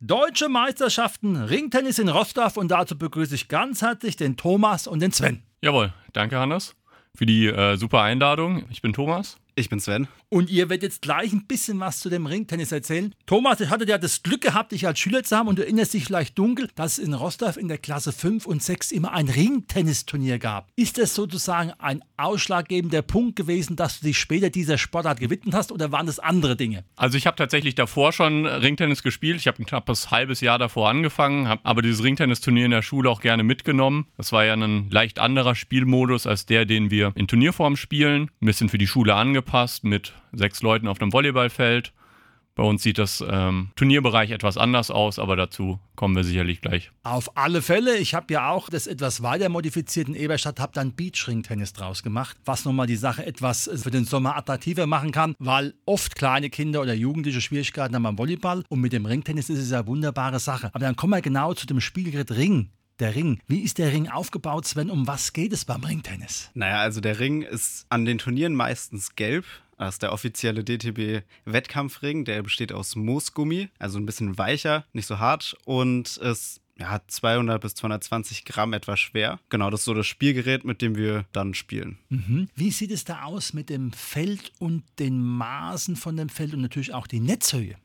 Deutsche Meisterschaften Ringtennis in Rostov und dazu begrüße ich ganz herzlich den Thomas und den Sven. Jawohl, danke Hannes für die äh, super Einladung. Ich bin Thomas. Ich bin Sven. Und ihr werdet jetzt gleich ein bisschen was zu dem Ringtennis erzählen. Thomas, ich hatte ja das Glück gehabt, dich als Schüler zu haben und du erinnerst dich vielleicht dunkel, dass es in Rostov in der Klasse 5 und 6 immer ein Ringtennisturnier gab. Ist das sozusagen ein ausschlaggebender Punkt gewesen, dass du dich später dieser Sportart gewidmet hast oder waren das andere Dinge? Also ich habe tatsächlich davor schon Ringtennis gespielt. Ich habe ein knappes halbes Jahr davor angefangen, habe aber dieses Ringtennisturnier in der Schule auch gerne mitgenommen. Das war ja ein leicht anderer Spielmodus als der, den wir in Turnierform spielen. Ein bisschen für die Schule angepasst mit sechs Leuten auf einem Volleyballfeld. Bei uns sieht das ähm, Turnierbereich etwas anders aus, aber dazu kommen wir sicherlich gleich. Auf alle Fälle. Ich habe ja auch das etwas weiter modifizierten Eberstadt, habe dann Beachring-Tennis draus gemacht, was nochmal die Sache etwas für den Sommer attraktiver machen kann, weil oft kleine Kinder oder Jugendliche Schwierigkeiten haben beim Volleyball und mit dem Ringtennis ist es ja eine wunderbare Sache. Aber dann kommen wir genau zu dem Spielgerät Ring der Ring. Wie ist der Ring aufgebaut, Sven? Um was geht es beim Ringtennis? Naja, also der Ring ist an den Turnieren meistens gelb. Das ist der offizielle DTB-Wettkampfring. Der besteht aus Moosgummi, also ein bisschen weicher, nicht so hart und ist ja, 200 bis 220 Gramm etwa schwer. Genau, das ist so das Spielgerät, mit dem wir dann spielen. Mhm. Wie sieht es da aus mit dem Feld und den Maßen von dem Feld und natürlich auch die Netzhöhe?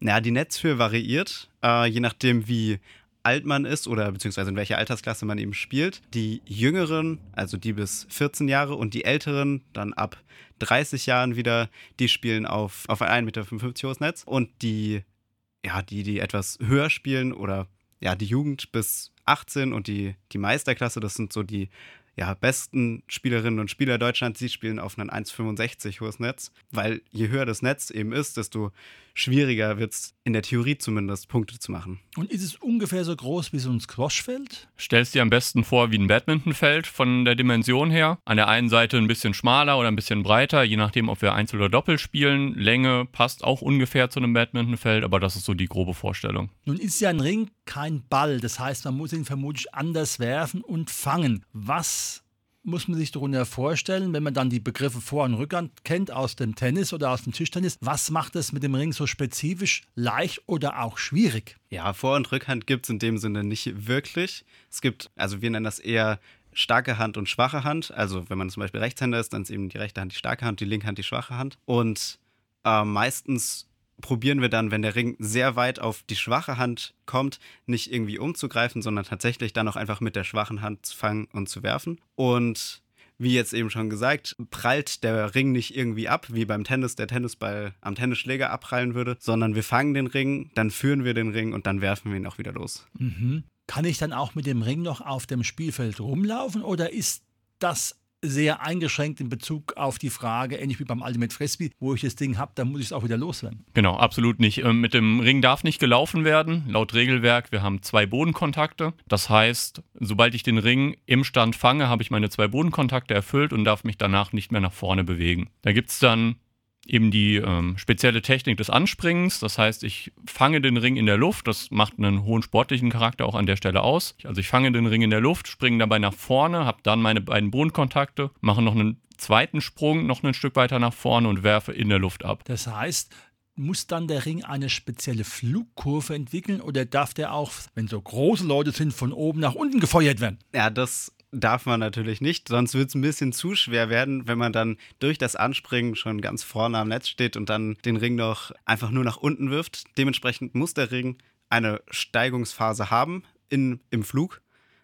Ja, die Netzhöhe variiert, äh, je nachdem, wie alt man ist oder beziehungsweise in welcher Altersklasse man eben spielt. Die Jüngeren, also die bis 14 Jahre und die Älteren dann ab 30 Jahren wieder, die spielen auf, auf ein 1,55 Meter hohes Netz und die, ja, die, die etwas höher spielen oder ja, die Jugend bis 18 und die, die Meisterklasse, das sind so die ja, besten Spielerinnen und Spieler Deutschlands, sie spielen auf ein 1,65 hohes Netz, weil je höher das Netz eben ist, desto schwieriger wird es in der Theorie zumindest, Punkte zu machen. Und ist es ungefähr so groß wie so ein Squashfeld? Stellst dir am besten vor wie ein Badmintonfeld von der Dimension her. An der einen Seite ein bisschen schmaler oder ein bisschen breiter, je nachdem, ob wir Einzel oder Doppel spielen. Länge passt auch ungefähr zu einem Badmintonfeld, aber das ist so die grobe Vorstellung. Nun ist ja ein Ring kein Ball, das heißt, man muss ihn vermutlich anders werfen und fangen. Was muss man sich darunter vorstellen, wenn man dann die Begriffe Vor- und Rückhand kennt aus dem Tennis oder aus dem Tischtennis? Was macht es mit dem Ring so spezifisch leicht oder auch schwierig? Ja, Vor- und Rückhand gibt es in dem Sinne nicht wirklich. Es gibt, also wir nennen das eher starke Hand und schwache Hand. Also wenn man zum Beispiel Rechtshänder ist, dann ist eben die rechte Hand die starke Hand, die linke Hand die schwache Hand. Und äh, meistens probieren wir dann, wenn der Ring sehr weit auf die schwache Hand kommt, nicht irgendwie umzugreifen, sondern tatsächlich dann auch einfach mit der schwachen Hand zu fangen und zu werfen. Und wie jetzt eben schon gesagt, prallt der Ring nicht irgendwie ab, wie beim Tennis der Tennisball am Tennisschläger abprallen würde, sondern wir fangen den Ring, dann führen wir den Ring und dann werfen wir ihn auch wieder los. Mhm. Kann ich dann auch mit dem Ring noch auf dem Spielfeld rumlaufen oder ist das sehr eingeschränkt in Bezug auf die Frage, ähnlich wie beim Ultimate Frisbee, wo ich das Ding habe, dann muss ich es auch wieder loswerden. Genau, absolut nicht. Ähm, mit dem Ring darf nicht gelaufen werden, laut Regelwerk. Wir haben zwei Bodenkontakte. Das heißt, sobald ich den Ring im Stand fange, habe ich meine zwei Bodenkontakte erfüllt und darf mich danach nicht mehr nach vorne bewegen. Da gibt es dann eben die ähm, spezielle Technik des Anspringens. Das heißt, ich fange den Ring in der Luft. Das macht einen hohen sportlichen Charakter auch an der Stelle aus. Also ich fange den Ring in der Luft, springe dabei nach vorne, habe dann meine beiden Bodenkontakte, mache noch einen zweiten Sprung noch ein Stück weiter nach vorne und werfe in der Luft ab. Das heißt, muss dann der Ring eine spezielle Flugkurve entwickeln oder darf der auch, wenn so große Leute sind, von oben nach unten gefeuert werden? Ja, das darf man natürlich nicht, sonst wird es ein bisschen zu schwer werden, wenn man dann durch das Anspringen schon ganz vorne am Netz steht und dann den Ring noch einfach nur nach unten wirft. Dementsprechend muss der Ring eine Steigungsphase haben in, im Flug.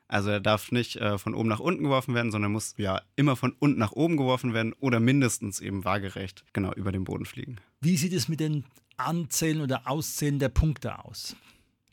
Also er darf nicht äh, von oben nach unten geworfen werden, sondern muss ja immer von unten nach oben geworfen werden oder mindestens eben waagerecht genau über den Boden fliegen. Wie sieht es mit den Anzählen oder Auszählen der Punkte aus?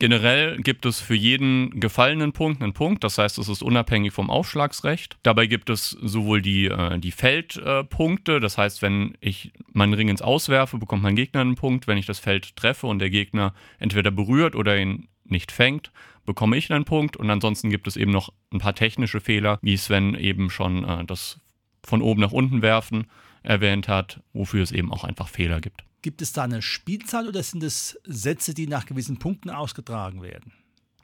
Generell gibt es für jeden gefallenen Punkt einen Punkt, das heißt, es ist unabhängig vom Aufschlagsrecht. Dabei gibt es sowohl die, äh, die Feldpunkte, äh, das heißt, wenn ich meinen Ring ins Auswerfe, bekommt mein Gegner einen Punkt. Wenn ich das Feld treffe und der Gegner entweder berührt oder ihn nicht fängt, bekomme ich einen Punkt. Und ansonsten gibt es eben noch ein paar technische Fehler, wie Sven eben schon äh, das von oben nach unten werfen erwähnt hat, wofür es eben auch einfach Fehler gibt. Gibt es da eine Spielzahl oder sind es Sätze, die nach gewissen Punkten ausgetragen werden?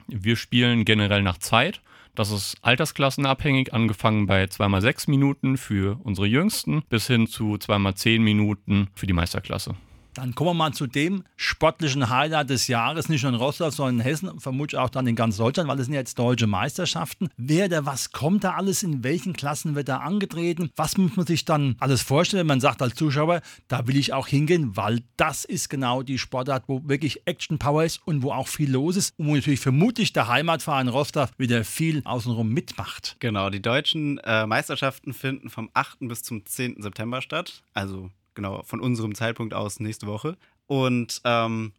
Wir spielen generell nach Zeit. Das ist altersklassenabhängig, angefangen bei 2x6 Minuten für unsere Jüngsten bis hin zu 2x10 Minuten für die Meisterklasse. Dann kommen wir mal zu dem sportlichen Highlight des Jahres, nicht nur in Rostock, sondern in Hessen, vermutlich auch dann in ganz Deutschland, weil es sind ja jetzt deutsche Meisterschaften. Wer der was kommt da alles, in welchen Klassen wird da angetreten? Was muss man sich dann alles vorstellen, wenn man sagt als Zuschauer, da will ich auch hingehen, weil das ist genau die Sportart, wo wirklich Action Power ist und wo auch viel los ist und wo natürlich vermutlich der Heimatverein Rostock wieder viel außenrum mitmacht. Genau, die deutschen äh, Meisterschaften finden vom 8. bis zum 10. September statt, also genau, von unserem Zeitpunkt aus nächste Woche. Und ähm,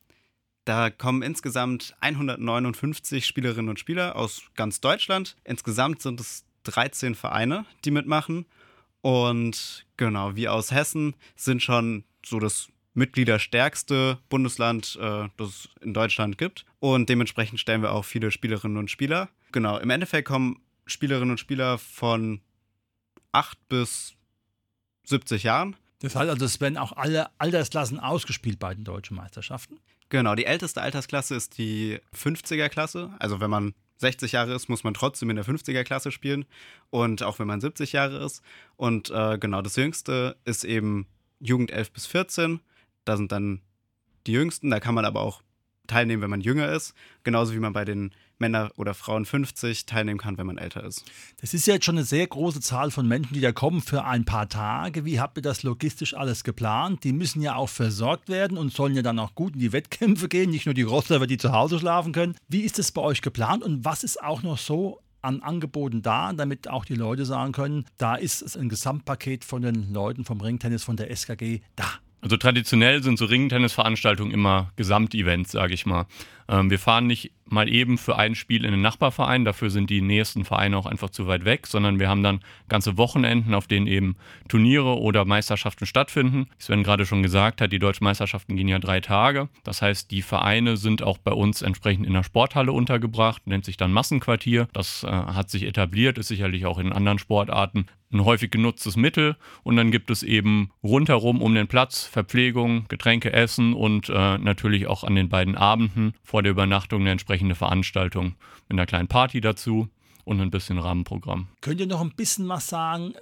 da kommen insgesamt 159 Spielerinnen und Spieler aus ganz Deutschland. Insgesamt sind es 13 Vereine, die mitmachen. Und genau, wie aus Hessen sind schon so das mitgliederstärkste Bundesland, äh, das es in Deutschland gibt. Und dementsprechend stellen wir auch viele Spielerinnen und Spieler. Genau, im Endeffekt kommen Spielerinnen und Spieler von 8 bis 70 Jahren. Das heißt also, es werden auch alle Altersklassen ausgespielt bei den deutschen Meisterschaften. Genau, die älteste Altersklasse ist die 50er-Klasse. Also wenn man 60 Jahre ist, muss man trotzdem in der 50er-Klasse spielen. Und auch wenn man 70 Jahre ist. Und äh, genau, das jüngste ist eben Jugend 11 bis 14. Da sind dann die jüngsten. Da kann man aber auch teilnehmen, wenn man jünger ist. Genauso wie man bei den Männer oder Frauen 50 teilnehmen kann, wenn man älter ist. Das ist ja jetzt schon eine sehr große Zahl von Menschen, die da kommen für ein paar Tage. Wie habt ihr das logistisch alles geplant? Die müssen ja auch versorgt werden und sollen ja dann auch gut in die Wettkämpfe gehen, nicht nur die Roster, die zu Hause schlafen können. Wie ist das bei euch geplant und was ist auch noch so an Angeboten da, damit auch die Leute sagen können, da ist ein Gesamtpaket von den Leuten vom Ringtennis von der SKG da. Also traditionell sind so Ringtennisveranstaltungen immer Gesamtevents, sage ich mal. Ähm, wir fahren nicht mal eben für ein Spiel in den Nachbarverein, dafür sind die nächsten Vereine auch einfach zu weit weg, sondern wir haben dann ganze Wochenenden, auf denen eben Turniere oder Meisterschaften stattfinden. Wie Sven gerade schon gesagt hat, die deutschen Meisterschaften gehen ja drei Tage. Das heißt, die Vereine sind auch bei uns entsprechend in der Sporthalle untergebracht, nennt sich dann Massenquartier. Das äh, hat sich etabliert, ist sicherlich auch in anderen Sportarten ein häufig genutztes Mittel. Und dann gibt es eben rundherum um den Platz Verpflegung, Getränke, Essen und äh, natürlich auch an den beiden Abenden vor der Übernachtung eine entsprechende Veranstaltung mit einer kleinen Party dazu und ein bisschen Rahmenprogramm. Könnt ihr noch ein bisschen was sagen,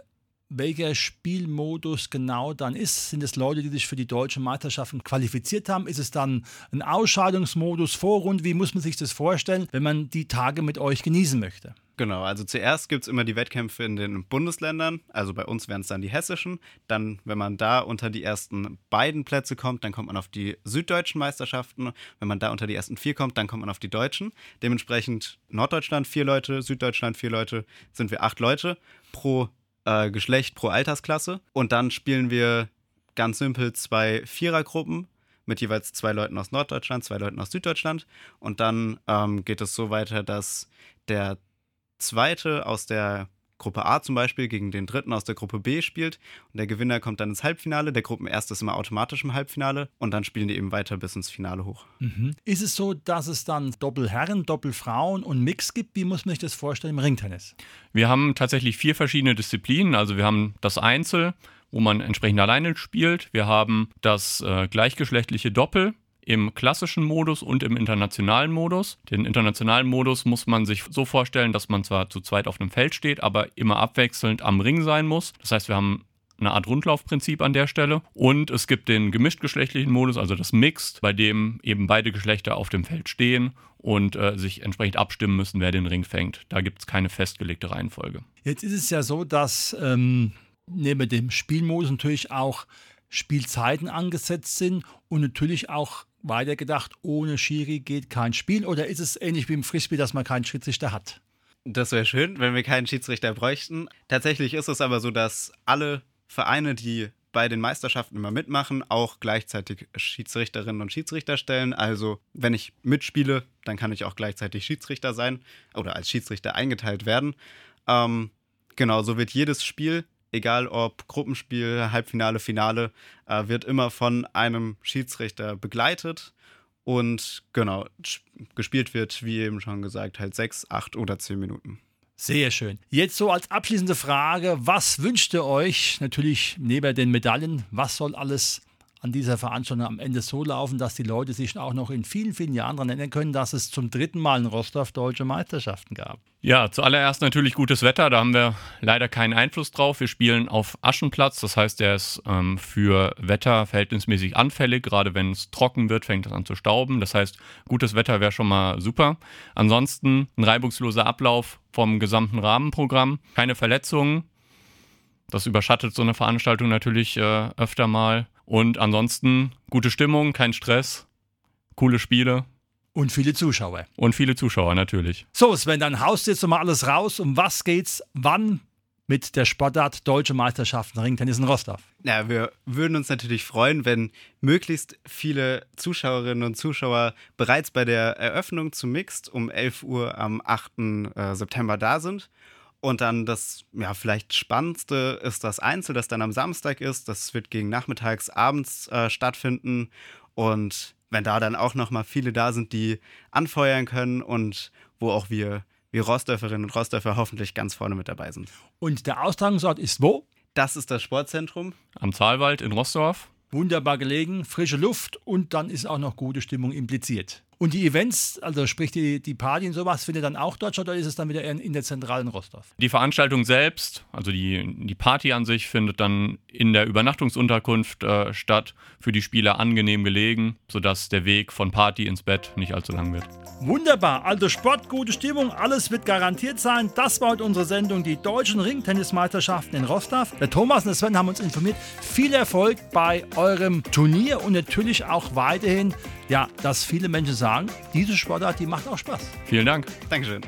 welcher Spielmodus genau dann ist. Sind es Leute, die sich für die deutschen Meisterschaften qualifiziert haben? Ist es dann ein Ausscheidungsmodus, Vorrund? Wie muss man sich das vorstellen, wenn man die Tage mit euch genießen möchte? Genau, also zuerst gibt es immer die Wettkämpfe in den Bundesländern, also bei uns wären es dann die hessischen. Dann, wenn man da unter die ersten beiden Plätze kommt, dann kommt man auf die süddeutschen Meisterschaften. Wenn man da unter die ersten vier kommt, dann kommt man auf die deutschen. Dementsprechend Norddeutschland vier Leute, Süddeutschland vier Leute, sind wir acht Leute pro äh, Geschlecht, pro Altersklasse. Und dann spielen wir ganz simpel zwei Vierergruppen mit jeweils zwei Leuten aus Norddeutschland, zwei Leuten aus Süddeutschland. Und dann ähm, geht es so weiter, dass der Zweite aus der Gruppe A zum Beispiel gegen den Dritten aus der Gruppe B spielt und der Gewinner kommt dann ins Halbfinale. Der Gruppenerste ist immer automatisch im Halbfinale und dann spielen die eben weiter bis ins Finale hoch. Mhm. Ist es so, dass es dann Doppelherren, Doppelfrauen und Mix gibt? Wie muss man sich das vorstellen im Ringtennis? Wir haben tatsächlich vier verschiedene Disziplinen. Also wir haben das Einzel, wo man entsprechend alleine spielt. Wir haben das äh, gleichgeschlechtliche Doppel im klassischen Modus und im internationalen Modus. Den internationalen Modus muss man sich so vorstellen, dass man zwar zu zweit auf einem Feld steht, aber immer abwechselnd am Ring sein muss. Das heißt, wir haben eine Art Rundlaufprinzip an der Stelle. Und es gibt den gemischtgeschlechtlichen Modus, also das Mixed, bei dem eben beide Geschlechter auf dem Feld stehen und äh, sich entsprechend abstimmen müssen, wer den Ring fängt. Da gibt es keine festgelegte Reihenfolge. Jetzt ist es ja so, dass ähm, neben dem Spielmodus natürlich auch Spielzeiten angesetzt sind und natürlich auch weitergedacht, ohne Schiri geht kein Spiel? Oder ist es ähnlich wie im Frisbee, dass man keinen Schiedsrichter hat? Das wäre schön, wenn wir keinen Schiedsrichter bräuchten. Tatsächlich ist es aber so, dass alle Vereine, die bei den Meisterschaften immer mitmachen, auch gleichzeitig Schiedsrichterinnen und Schiedsrichter stellen. Also wenn ich mitspiele, dann kann ich auch gleichzeitig Schiedsrichter sein oder als Schiedsrichter eingeteilt werden. Ähm, genau, so wird jedes Spiel egal ob Gruppenspiel, Halbfinale, Finale, äh, wird immer von einem Schiedsrichter begleitet. Und genau, gespielt wird, wie eben schon gesagt, halt sechs, acht oder zehn Minuten. Sehr schön. Jetzt so als abschließende Frage, was wünscht ihr euch? Natürlich neben den Medaillen, was soll alles an dieser Veranstaltung am Ende so laufen, dass die Leute sich auch noch in vielen, vielen Jahren daran erinnern können, dass es zum dritten Mal in Rostov deutsche Meisterschaften gab. Ja, zuallererst natürlich gutes Wetter, da haben wir leider keinen Einfluss drauf. Wir spielen auf Aschenplatz, das heißt, der ist ähm, für Wetter verhältnismäßig anfällig. Gerade wenn es trocken wird, fängt es an zu stauben. Das heißt, gutes Wetter wäre schon mal super. Ansonsten ein reibungsloser Ablauf vom gesamten Rahmenprogramm, keine Verletzungen. Das überschattet so eine Veranstaltung natürlich äh, öfter mal. Und ansonsten gute Stimmung, kein Stress, coole Spiele. Und viele Zuschauer. Und viele Zuschauer natürlich. So, Sven, dann haust du jetzt nochmal alles raus. Um was geht's? Wann mit der Sportart Deutsche Meisterschaften Ringtennis in Rostov? Ja, wir würden uns natürlich freuen, wenn möglichst viele Zuschauerinnen und Zuschauer bereits bei der Eröffnung zum Mixed um 11 Uhr am 8. Äh, September da sind. Und dann das, ja, vielleicht spannendste ist das Einzel, das dann am Samstag ist. Das wird gegen nachmittags, abends äh, stattfinden. Und wenn da dann auch nochmal viele da sind, die anfeuern können und wo auch wir, wir Rostdörferinnen und Rostdörfer hoffentlich ganz vorne mit dabei sind. Und der Austragungsort ist wo? Das ist das Sportzentrum. Am Zahlwald in Rostorf. Wunderbar gelegen, frische Luft und dann ist auch noch gute Stimmung impliziert. Und die Events, also sprich die, die Party und sowas, findet dann auch dort statt oder ist es dann wieder in der zentralen Rostov? Die Veranstaltung selbst, also die, die Party an sich, findet dann in der Übernachtungsunterkunft äh, statt, für die Spieler angenehm gelegen, sodass der Weg von Party ins Bett nicht allzu lang wird. Wunderbar, also Sport, gute Stimmung, alles wird garantiert sein. Das war heute unsere Sendung, die deutschen Ringtennismeisterschaften in Rostov. Der Thomas und der Sven haben uns informiert. Viel Erfolg bei eurem Turnier und natürlich auch weiterhin, ja, dass viele Menschen sagen, diese Sportart, die macht auch Spaß. Vielen Dank. Dankeschön.